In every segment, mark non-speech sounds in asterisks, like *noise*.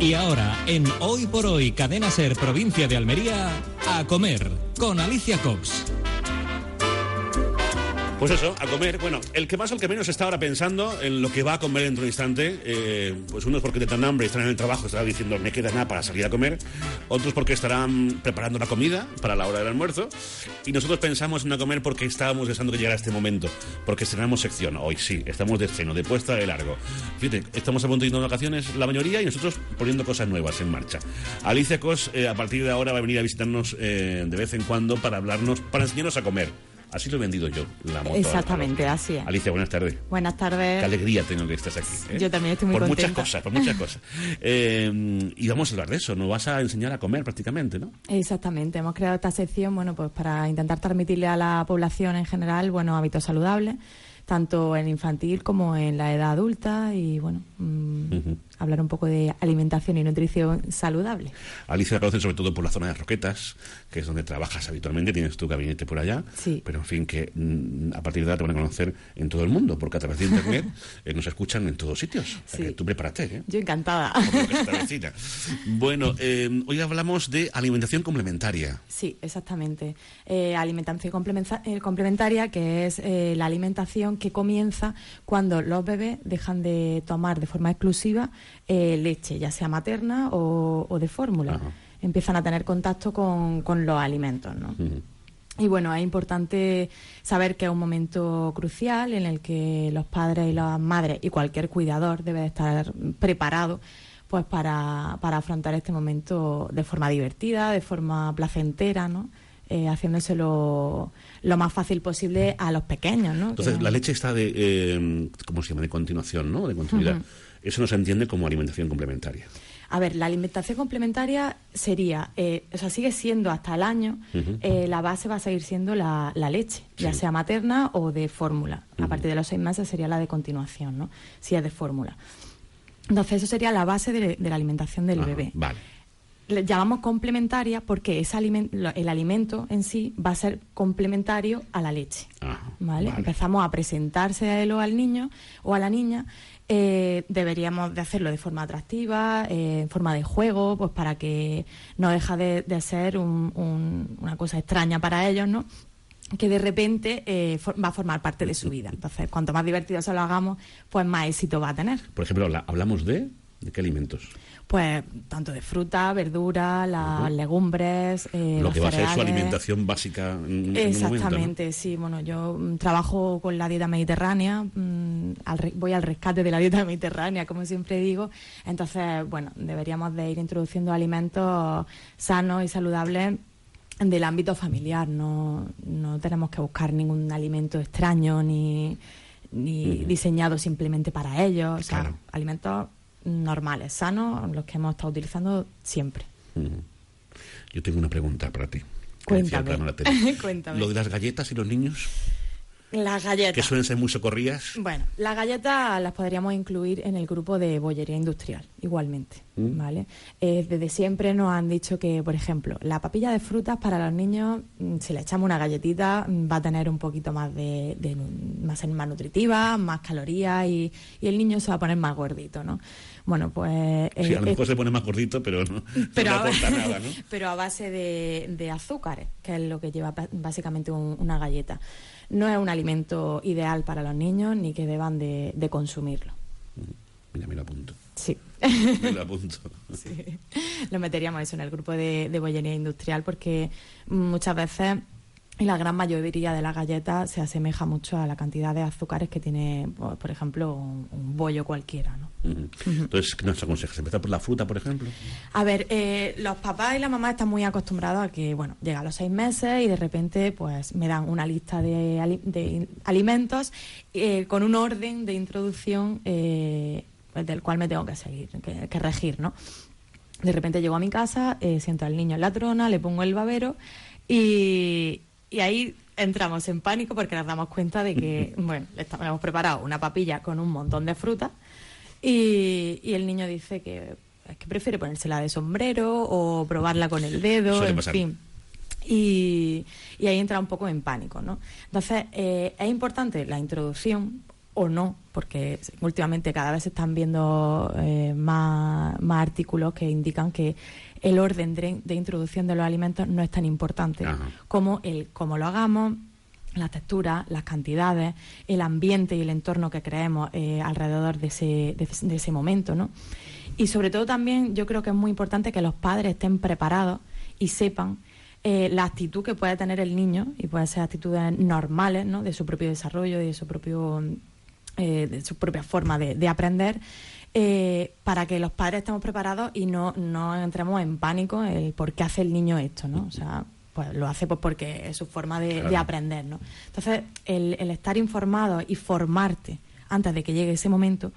Y ahora, en Hoy por Hoy, Cadena Ser, provincia de Almería, a comer con Alicia Cox. Pues eso, a comer. Bueno, el que más o el que menos está ahora pensando en lo que va a comer dentro de un instante. Eh, pues unos porque te hambre y están en el trabajo, estarán diciendo me queda nada para salir a comer. Otros porque estarán preparando la comida para la hora del almuerzo. Y nosotros pensamos en a comer porque estábamos deseando que llegara este momento. Porque estrenamos sección. Hoy sí, estamos de ceno, de puesta de largo. Fíjate, estamos a punto de ir de vacaciones la mayoría y nosotros poniendo cosas nuevas en marcha. Alicia Cos, eh, a partir de ahora va a venir a visitarnos eh, de vez en cuando para hablarnos, para enseñarnos a comer. Así lo he vendido yo, la moto. Exactamente, así es. Alicia, buenas tardes. Buenas tardes. Qué alegría tengo que estés aquí. ¿eh? Yo también estoy muy por contenta. muchas cosas, por muchas cosas. *laughs* Eh, y vamos a hablar de eso, nos vas a enseñar a comer prácticamente, ¿no? Exactamente, hemos creado esta sección, bueno, pues para intentar transmitirle a la población en general, bueno, hábitos saludables, tanto en infantil como en la edad adulta y, bueno, mm, hablar un poco de alimentación y nutrición saludable. Alicia la conocen sobre todo por la zona de Roquetas, que es donde trabajas habitualmente, tienes tu gabinete por allá. Sí. Pero en fin, que mm, a partir de ahora te van a conocer en todo el mundo, porque a través de internet *laughs* eh, nos escuchan en todos sitios. O sea Sí. que tú prepárate, ¿eh? Yo encantada. *laughs* Que. Bueno, eh, hoy hablamos de alimentación complementaria. Sí, exactamente. Eh, alimentación complementa- complementaria, que es la alimentación que comienza cuando los bebés dejan de tomar de forma exclusiva eh, leche, ya sea materna o, o de fórmula. Ajá. Empiezan a tener contacto con, con los alimentos, ¿no? Y bueno, es importante saber que es un momento crucial en el que los padres y las madres y cualquier cuidador debe de estar preparado pues para, para afrontar este momento de forma divertida, de forma placentera, ¿no? Eh, haciéndoselo lo más fácil posible a los pequeños, ¿no? Entonces, Que- la leche está de, eh, ¿cómo se llama? De continuación, ¿no? De continuidad. Eso no se entiende como alimentación complementaria. A ver, la alimentación complementaria sería, eh, o sea, sigue siendo hasta el año, eh, la base va a seguir siendo la, la leche, ya sea materna o de fórmula. A partir de los seis meses sería la de continuación, ¿no? Si es de fórmula. Entonces, eso sería la base de, de la alimentación del Ajá, bebé. Vale. Le llamamos complementaria porque ese el alimento en sí va a ser complementario a la leche. Ajá, ¿vale? vale. Empezamos a presentarse a él o al niño o a la niña. eh, deberíamos de hacerlo de forma atractiva, eh, en forma de juego, pues para que no deja de, de ser un- un- una cosa extraña para ellos, ¿no? que de repente eh, va a formar parte de su vida. Entonces, cuanto más divertido se lo hagamos, pues más éxito va a tener. Por ejemplo, habla- hablamos de... ¿De qué alimentos? Pues tanto de fruta, verdura, las legumbres, eh, Lo los que va a ser su alimentación básica en, en un momento, ¿no? Exactamente, sí. Bueno, yo mm, trabajo con la dieta mediterránea, mm, al voy al rescate de la dieta *laughs* mediterránea, como siempre digo. Entonces, bueno, deberíamos de ir introduciendo alimentos sanos y saludables del ámbito familiar. No, no tenemos que buscar ningún alimento extraño ni, ni diseñado simplemente para ellos. O sea, Claro. alimentos normales, sanos, los que hemos estado utilizando siempre. Yo tengo una pregunta para ti. Cuéntame. *laughs* Cuéntame. Lo de las galletas y los niños, Las galletas. que suelen ser muy socorridas. Bueno, las galletas las podríamos incluir en el grupo de bollería industrial, igualmente, Mm. ¿vale? Eh, desde siempre nos han dicho que, por ejemplo, la papilla de frutas para los niños, mm, si le echamos una galletita, mm, va a tener un poquito más de, de ser más nutritiva, más calorías y, y el niño se va a poner más gordito, ¿no? Bueno, pues... Sí, eh, a lo eh, mejor se pone más gordito, pero no, *laughs* pero, no a, le aporta nada, ¿no? *laughs* pero a base de, de azúcares, que es lo que lleva básicamente un- una galleta. No es un alimento ideal para los niños ni que deban de, de consumirlo. Mira, me lo apunto. Sí. *laughs* Me lo apunto. *laughs* Sí. Lo meteríamos eso en el grupo de, de bollería industrial porque muchas veces y la gran mayoría de las galletas se asemeja mucho a la cantidad de azúcares que tiene, por por ejemplo, un, un bollo cualquiera, ¿no? Entonces, ¿qué nos aconsejas? ¿Empezar por la fruta, por ejemplo? A ver, eh, los papás y la mamá están muy acostumbrados a que, bueno, llega a los seis meses y de repente, pues, me dan una lista de, alimentos eh, con un orden de introducción eh, pues, del cual me tengo que seguir, que, regir, ¿no? De repente llego a mi casa, siento al niño en la trona, le pongo el babero y, y ahí entramos en pánico porque nos damos cuenta de que, *laughs* bueno, le, hemos preparado una papilla con un montón de frutas y, y el niño dice que, es que prefiere ponérsela de sombrero o probarla con el dedo, en fin. Y, y, ahí entra un poco en pánico, ¿no? Entonces, eh, es importante la introducción o no, porque últimamente cada vez se están viendo eh, más, más artículos que indican que el orden de, introducción de los alimentos no es tan importante como el cómo lo hagamos, la textura, las cantidades, el ambiente y el entorno que creemos eh, alrededor de ese, de, ese momento, ¿no? Y sobre todo también yo creo que es muy importante que los padres estén preparados y sepan eh, la actitud que puede tener el niño, y pueden ser actitudes normales, ¿no? De su propio desarrollo y de su propio eh, de su propia forma de aprender, eh, para que los padres estemos preparados y no, no entremos en pánico el por qué hace el niño esto, ¿no? O sea, pues lo hace pues porque es su forma de, aprender, ¿no? Entonces, el, estar informado y formarte antes de que llegue ese momento,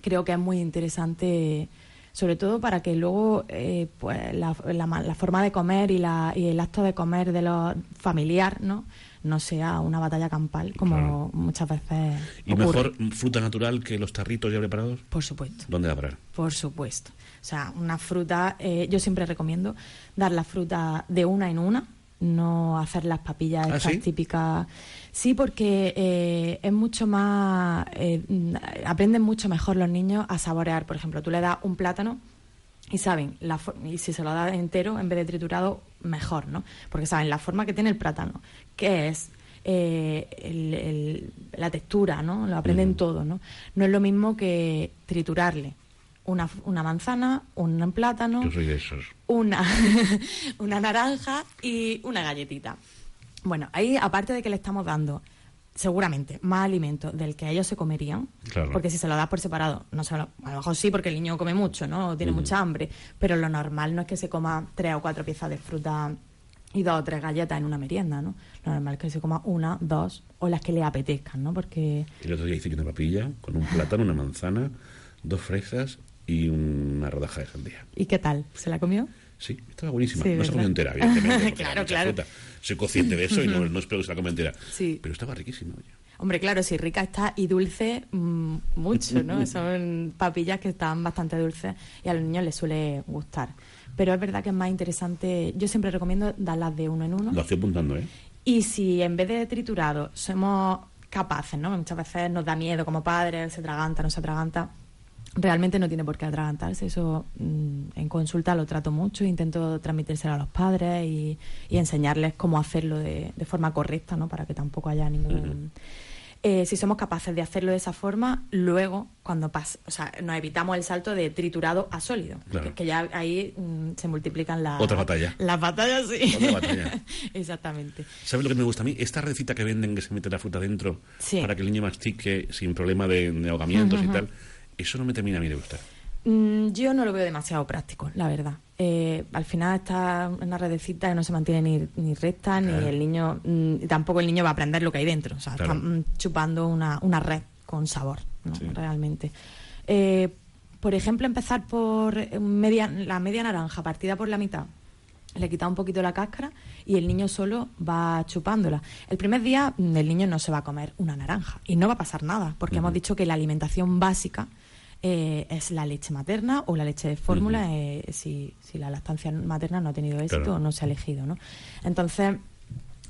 creo que es muy interesante sobre todo para que luego eh, pues la, la, forma de comer y, la, y el acto de comer de los familiar no no sea una batalla campal como muchas veces. ¿Y mejor fruta natural que los tarritos ya preparados? Por supuesto. ¿Dónde va a parar? Por supuesto. O sea, una fruta, eh, yo siempre recomiendo dar la fruta de una en una, no hacer las papillas ¿Ah, típicas. Sí, porque eh, es mucho más. Eh, aprenden mucho mejor los niños a saborear. Por ejemplo, tú le das un plátano y saben, la y si se lo da entero en vez de triturado, mejor, ¿no? Porque saben la forma que tiene el plátano, que es eh, la textura, ¿no? Lo aprenden todo, ¿no? No es lo mismo que triturarle una, una manzana, un plátano, una, *laughs* una naranja y una galletita. Bueno, ahí aparte de que le estamos dando seguramente más alimento del que ellos se comerían, porque si se lo das por separado, no se a lo mejor sí porque el niño come mucho, ¿no? O tiene mucha hambre, pero lo normal no es que se coma tres o cuatro piezas de fruta y dos o tres galletas en una merienda, ¿no? Lo normal es que se coma una, dos o las que le apetezcan, ¿no? Porque... El otro día hice una papilla con un plátano, una manzana, dos fresas y una rodaja de sandía. ¿Y qué tal? ¿Se la comió? Sí, estaba buenísima. no se comió entera, evidentemente. *laughs* claro, claro. Soy consciente de eso y no, *laughs* no espero que se la coma entera. Sí. Pero estaba riquísima. Hombre, claro, sí, rica está y dulce mm, mucho, ¿no? *laughs* Son papillas que están bastante dulces y a los niños les suele gustar. Pero es verdad que es más interesante, yo siempre recomiendo darlas de uno en uno. Lo estoy apuntando, ¿eh? Y si en vez de triturado somos capaces, ¿no? Muchas veces nos da miedo como padres, se atraganta, no se atraganta realmente no tiene por qué atragantarse. Eso mm, en consulta lo trato mucho, intento transmitírselo a los padres y, enseñarles cómo hacerlo de, forma correcta, ¿no? Para que tampoco haya ningún... Eh, si somos capaces de hacerlo de esa forma, luego, cuando pasa, o sea, nos evitamos el salto de triturado a sólido, que, ya ahí mm, se multiplican las... Otra batalla. Las batallas, sí. Otra batalla. *laughs* Exactamente. ¿Sabes lo que me gusta a mí? Esta receta que venden que se mete la fruta dentro para que el niño mastique sin problema de, ahogamientos y tal eso no me termina a mí de gustar. Mm, yo no lo veo demasiado práctico, la verdad. Eh, al final está una redecita que no se mantiene ni, ni recta, ni el niño, mm, tampoco el niño va a aprender lo que hay dentro. O sea, está mm, chupando una, una, red con sabor, realmente. Eh, por ejemplo, empezar por media, la media naranja partida por la mitad, le quita un poquito la cáscara y el niño solo va chupándola. El primer día el niño no se va a comer una naranja y no va a pasar nada, porque hemos dicho que la alimentación básica eh, es la leche materna o la leche de fórmula eh, si, si, la lactancia materna no ha tenido éxito o no se ha elegido. ¿no? Entonces,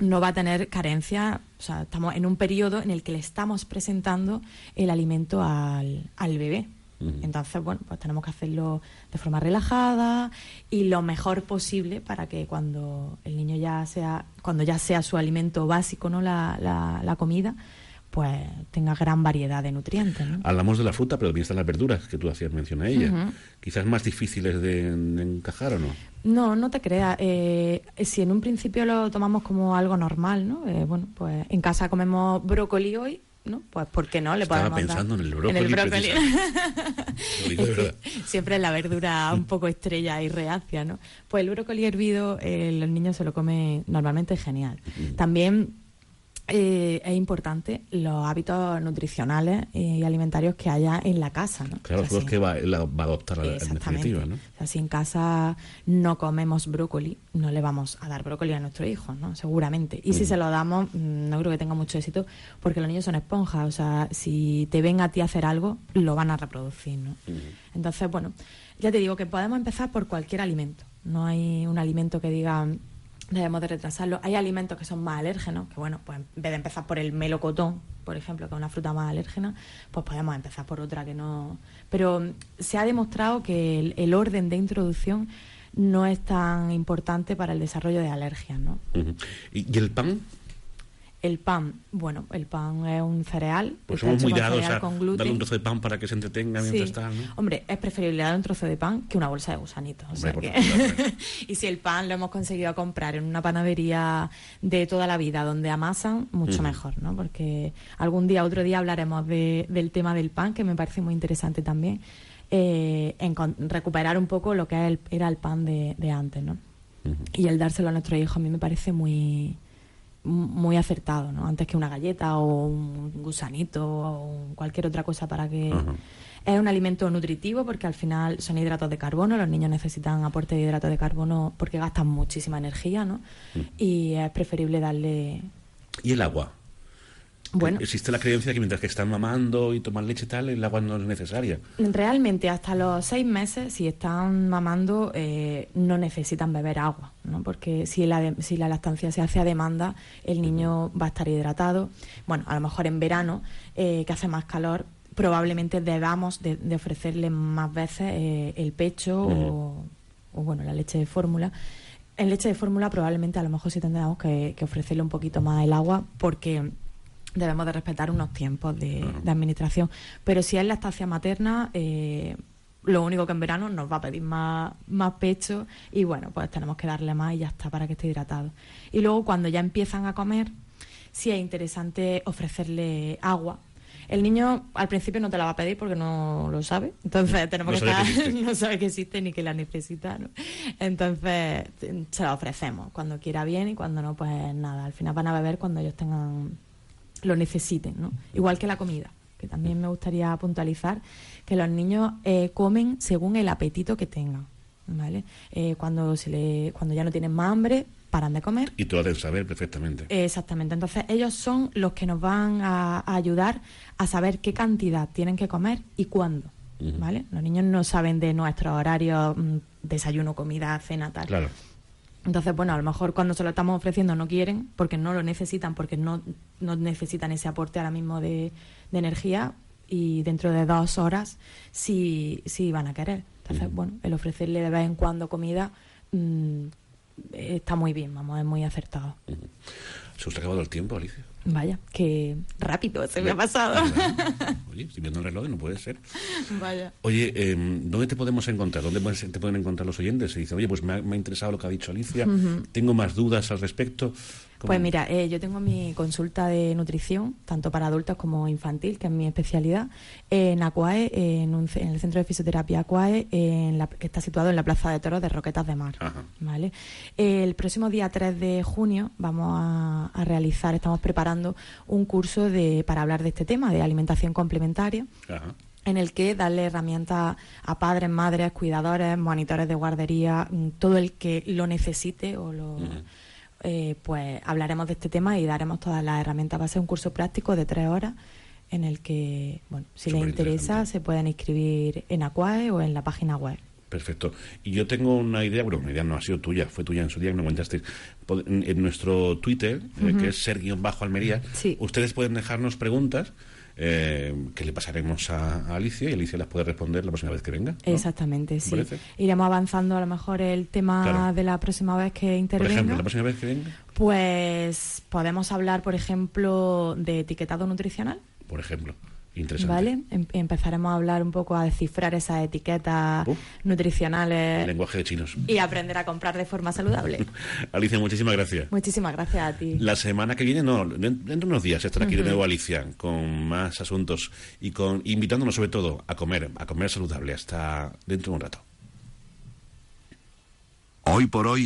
no va a tener carencia, o sea, estamos en un periodo en el que le estamos presentando el alimento al, al bebé. Entonces, bueno, pues tenemos que hacerlo de forma relajada y lo mejor posible para que cuando el niño ya sea, cuando ya sea su alimento básico, ¿no? La, la, la comida, pues tenga gran variedad de nutrientes. Hablamos de la fruta, pero también están las verduras que tú hacías mención a ella. Quizás más difíciles de, encajar o no. No, no te creas. Eh, si en un principio lo tomamos como algo normal, ¿no? Eh, bueno, pues en casa comemos brócoli hoy, ¿no? Pues ¿por qué no? Le Estaba pensando en el brócoli. En el brócoli. *laughs* siempre es la verdura un poco estrella y reacia, ¿no? Pues el brócoli hervido, eh, los niños se lo comen normalmente genial. También eh, es importante los hábitos nutricionales y alimentarios que haya en la casa, ¿no? Claro, O sea, es que va, la- va a adoptar en definitiva, ¿no? O sea, si en casa no comemos brócoli, no le vamos a dar brócoli a nuestros hijos, ¿no? Seguramente. Y si se lo damos, mm, no creo que tenga mucho éxito, porque los niños son esponjas. O sea, si te ven a ti hacer algo, lo van a reproducir, ¿no? Entonces, bueno, ya te digo que podemos empezar por cualquier alimento. No hay un alimento que diga debemos de retrasarlo. Hay alimentos que son más alérgenos, que bueno, pues en vez de empezar por el melocotón, por ejemplo, que es una fruta más alérgena, pues podemos empezar por otra que no... Pero se ha demostrado que el, el orden de introducción no es tan importante para el desarrollo de alergias, ¿no? Ujú. ¿Y, y el pan? El pan, bueno, el pan es un cereal. Pues está somos muy con dados a con darle un trozo de pan para que se entretenga mientras ¿no? Hombre, es preferible dar un trozo de pan que una bolsa de gusanitos. o sea que- *laughs* y si el pan lo hemos conseguido comprar en una panadería de toda la vida donde amasan, mucho mejor, ¿no? Porque algún día, otro día hablaremos de- del tema del pan, que me parece muy interesante también. eh, encon- recuperar un poco lo que era el, era el pan de, de antes, ¿no? Y el dárselo a nuestros hijos a mí me parece muy muy acertado, ¿no? Antes que una galleta o un gusanito o cualquier otra cosa para que... Es un alimento nutritivo porque al final son hidratos de carbono, los niños necesitan aporte de hidratos de carbono porque gastan muchísima energía, ¿no? Y es preferible darle... ¿Y el agua? Bueno, Existe la creencia de que mientras que están mamando y toman leche y tal, el agua no es necesaria. realmente hasta los seis meses, si están mamando, eh, no necesitan beber agua, ¿no? Porque si la, de- si la lactancia se hace a demanda, el niño va a estar hidratado. Bueno, a lo mejor en verano, eh, que hace más calor, probablemente debamos de, de ofrecerle más veces eh, el pecho o, o, bueno, la leche de fórmula. En leche de fórmula probablemente a lo mejor sí tendremos que, que ofrecerle un poquito más el agua porque debemos de respetar unos tiempos de, de administración. Pero si es lactancia materna, eh, lo único que en verano nos va a pedir más, más pecho y bueno, pues tenemos que darle más y ya está para que esté hidratado. Y luego cuando ya empiezan a comer, sí es interesante ofrecerle agua. El niño al principio no te la va a pedir porque no lo sabe, entonces tenemos No que estar, *laughs* no sabe que existe ni que la necesita, ¿no? Entonces se la ofrecemos cuando quiera bien y cuando no, pues nada. Al final van a beber cuando ellos tengan lo necesiten, ¿no? Igual que la comida, que también me gustaría puntualizar que los niños eh, comen según el apetito que tengan, ¿vale? Eh, cuando se le, cuando ya no tienen más hambre, paran de comer. Y tú debes saber perfectamente. Eh, Exactamente. Entonces ellos son los que nos van a, a ayudar a saber qué cantidad tienen que comer y cuándo. ¿vale? Los niños no saben de nuestros horarios, mm, desayuno, comida, cena, tal. Claro. Entonces, bueno, a lo mejor cuando se lo estamos ofreciendo no quieren, porque no lo necesitan, porque no, no necesitan ese aporte ahora mismo de, de energía y dentro de dos horas sí, sí van a querer. Entonces, bueno, el ofrecerle de vez en cuando comida mm, está muy bien, vamos, es muy acertado. Se ha acabado el tiempo, Alicia. Vaya, qué rápido se me ha pasado. *laughs* Oye, estoy viendo el reloj no puede ser. Vaya. Oye, eh, ¿dónde te podemos encontrar? ¿Dónde te pueden encontrar los oyentes? Se dice, oye, pues me ha, me ha interesado lo que ha dicho Alicia, tengo más dudas al respecto. ¿Cómo? Pues mira, eh, yo tengo mi consulta de nutrición, tanto para adultos como infantil, que es mi especialidad, en Acuae, en, un en el Centro de Fisioterapia Acuae, en la- que está situado en la Plaza de Toros de Roquetas de Mar. Ajá. ¿vale? El próximo día 3 de junio vamos a, a realizar, estamos preparando un curso de, para hablar de este tema, de alimentación complementaria Ajá. en el que darle herramientas a padres, madres, cuidadores, monitores de guardería, mm, todo el que lo necesite o lo eh, pues hablaremos de este tema y daremos todas las herramientas. Va a ser un curso práctico de tres horas en el que, bueno, si les interesa, se pueden inscribir en Aquae o en la página web. Perfecto. Y yo tengo una idea, bueno, una idea no ha sido tuya, fue tuya en su día, que me comentaste. Pod- En, nuestro Twitter, eh, que es ser-almería, Sí. ustedes pueden dejarnos preguntas eh, que le pasaremos a, a Alicia y Alicia las puede responder la próxima vez que venga. ¿no? Exactamente, ¿Te sí. parece? Iremos avanzando a lo mejor el tema Claro. de la próxima vez que Por intervenga. ejemplo, la próxima vez que venga, Pues podemos hablar, por ejemplo, de etiquetado nutricional. por ejemplo. Interesante. ¿Vale? Em- empezaremos a hablar un poco a descifrar esas etiquetas Uf. nutricionales Lenguaje de chinos. y aprender a comprar de forma saludable. *laughs* Alicia, muchísimas gracias. Muchísimas gracias a ti. La semana que viene, no, den- dentro de unos días estará aquí de nuevo Alicia con más asuntos y con invitándonos sobre todo a comer, a comer saludable hasta dentro de un rato. Hoy por hoy,